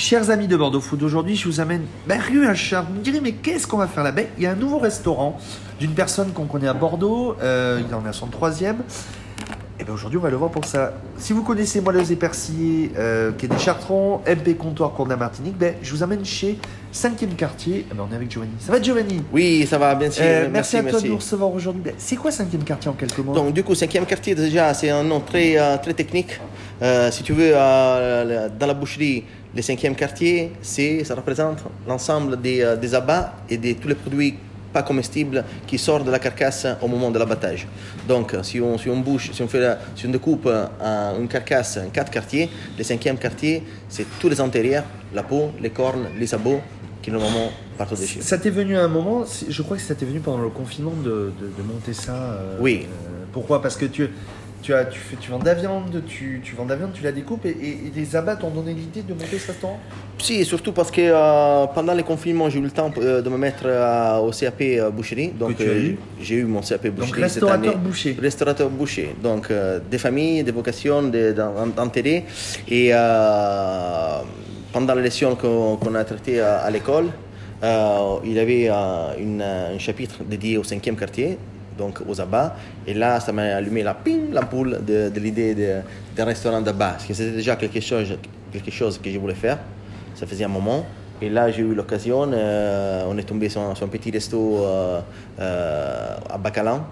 Chers amis de Bordeaux Food, aujourd'hui je vous amène ben, rue Achard. Vous me direz, mais qu'est-ce qu'on va faire là-bas Il y a un nouveau restaurant d'une personne qu'on connaît à Bordeaux, euh, il en est à son troisième. Et bien aujourd'hui on va le voir pour ça. Si vous connaissez Moelleuse et Persillé, euh, qui est des Chartrons, MP Comptoir Cour de la Martinique, ben, je vous amène chez 5e quartier. Eh ben, on est avec Giovanni. Ça va Giovanni? Oui, ça va, bien sûr. Euh, merci, à toi de nous recevoir aujourd'hui. Ben, c'est quoi 5e quartier en quelques mots? Donc, du coup, 5e quartier, déjà, c'est un nom très, euh, très technique. Si tu veux, dans la boucherie, le 5e quartier, c'est, ça représente l'ensemble des, euh, des abats et de tous les produits pas comestibles qui sortent de la carcasse au moment de l'abattage. Donc, si on, si on si on, fait si on découpe euh, une carcasse en quatre quartiers, le cinquième quartier, c'est tous les antérieurs, la peau, les cornes, les sabots, qui normalement partent au déchet. Ça t'est venu à un moment, je crois que ça t'est venu pendant le confinement de, de- de monter ça. euh, Oui. euh, pourquoi? Parce que tu, tu, as, tu, fais, tu vends de la viande, tu, tu vends de la viande, tu la découpes et, et- et les abats t'ont donné l'idée de monter ce restaurant? Si, surtout parce que euh, pendant les confinements, j'ai eu le temps euh, de me mettre euh, au CAP boucherie. Donc, euh, j'ai eu mon CAP boucherie. Donc cette restaurateur année. boucher. Restaurateur boucher. Donc, des familles, des vocations, des, d'en- d'enterrés. Et pendant les leçons qu'on qu'on a traitées à, à l'école, il y avait une, un chapitre dédié au cinquième quartier, donc aux abats. Et là, ça m'a allumé la ping, l'ampoule de, de l'idée de- d'un restaurant d'abats. Parce que c'était déjà quelque chose, quelque chose que je voulais faire. Ça faisait un moment. Et là, j'ai eu l'occasion. euh, on est tombé sur un, sur un petit resto euh, euh, à Bacalan.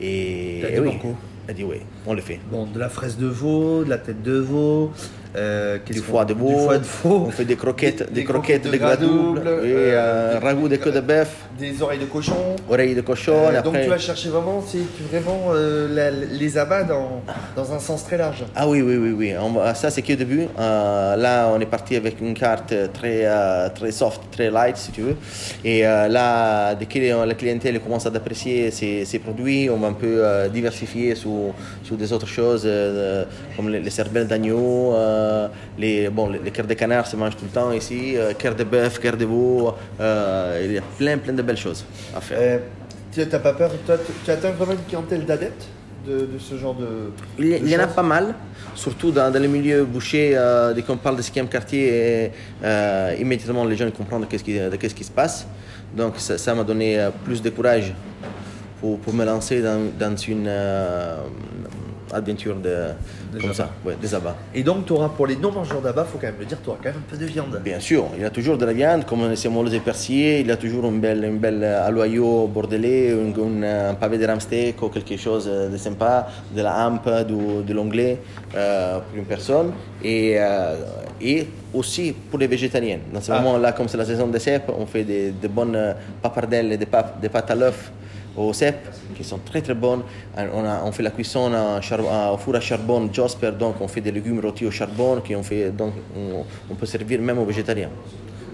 Et, et oui, beaucoup. elle a dit oui, on le fait. Bon, de la fraise de veau, de la tête de veau, euh, Du foie de veau, on fait des croquettes, des, des croquettes, de gras double, double, et euh, euh, des- ragoût de queue de bœuf, des oreilles de cochon. oreilles de cochon. Euh, donc après- tu vas chercher vraiment, c'est vraiment euh, la- les abats dans, dans un sens très large. Ah oui, oui, oui, oui. On ça, c'est que le début. Euh, là, on est parti avec une carte très, euh, très soft, très light, si tu veux. Et euh, là, dès que la clientèle commence à apprécier ces, ces produits, on va un peu euh, diversifier sur, sur des autres choses, euh, comme les, les cervelles d'agneau, euh, les, bon, les, les cœurs de canard se mangent tout le temps ici, euh, cœurs de bœuf, cœurs de veau. il y a plein, plein de belles choses à faire. Euh, tu n'as pas peur, toi, tu- atteins vraiment une clientèle d'adeptes de, de ce genre de. Il y, de il y en a pas mal, surtout dans, dans les milieux bouchers. euh, dès qu'on parle de cinquième quartier, et, euh, immédiatement les gens comprennent qu'est-ce qui, de qu'est-ce qui se passe. Donc ça ça m'a donné plus de courage pour, pour me lancer dans, dans une euh, aventure de, Des comme abats. ça, ouais, des abats. Et donc, tu auras pour les non-mangeurs d'abats, faut quand même le dire, tu auras quand même un peu de viande. Bien sûr, il y a toujours de la viande, comme c'est molles et persillé, il y a toujours une belle, une belle aloyau bordelais, un, un- un pavé de ramsteak ou quelque chose de sympa, de la hampe, du- de l'onglet euh, pour une personne. Et, euh, et aussi pour les végétariens. Dans ce Ah. moment-là, comme c'est la saison des cèpes, on fait des, des bonnes euh, papardelles et des, pâtes- des pâtes à l'œuf au cèpe qui sont très très bonnes. On, a- on fait la cuisson à char- à- au four à charbon Josper, donc on fait des légumes rôtis au charbon, qui on fait, donc on, on peut servir même aux végétariens.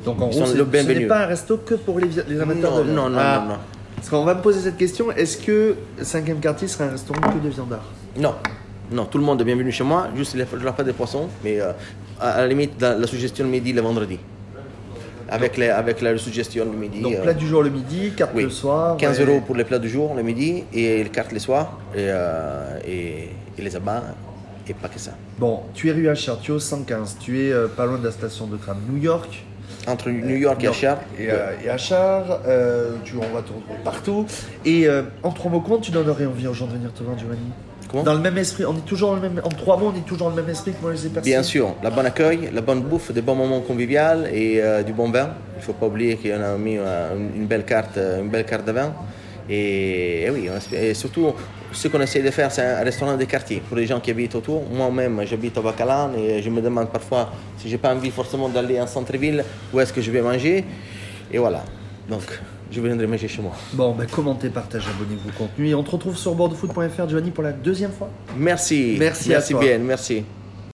Donc, en gros, ce n'est pas un resto que pour les, amateurs Non, de viande. non, non, Ah. non, non. Parce qu'on va me poser cette question est-ce que 5e quartier sera un restaurant que de viandards? Non, non, tout le monde est bienvenu chez moi, juste n'y aura pas de poisson, mais euh, à, à la limite, la, la suggestion le midi, le vendredi. Avec, les, avec la suggestion le midi. Donc, euh, plat du jour le midi, carte oui. le soir. 15 et- euros pour les plats du jour le midi et les cartes le soir et, euh, et, et les abats et pas que ça. Bon, tu es rue Achard, tu es au 115, tu es euh, pas loin de la station de tram New York. Entre New York et Achard, Et, euh, et Achard, tu, on va te retrouver partout. Et en trois mots, comment tu donnerais envie aux gens de venir te voir, Giovanni? Comment Dans le même esprit, on est toujours dans le même. En trois mots, on est toujours dans le même esprit que moi les personnes. Bien sûr, la bonne accueil, la bonne bouffe, des bons moments conviviaux et euh, du bon vin. Il ne faut pas oublier qu'on a mis euh, une, belle carte, euh, une belle carte de vin. Et, et oui, et surtout, ce qu'on essaie de faire, c'est un restaurant de quartier pour les gens qui habitent autour. Moi-même, j'habite à Bacalan et je me demande parfois si j'ai pas envie forcément d'aller en centre-ville, où est-ce que je vais manger. Et voilà. Donc, je viendrai manger chez moi. Bon, ben commentez, partagez, abonnez-vous au contenu. Et on te retrouve sur bordeauxfoot.fr, Giovanni, pour la deuxième fois. Merci. Merci à Merci toi. bien. Merci.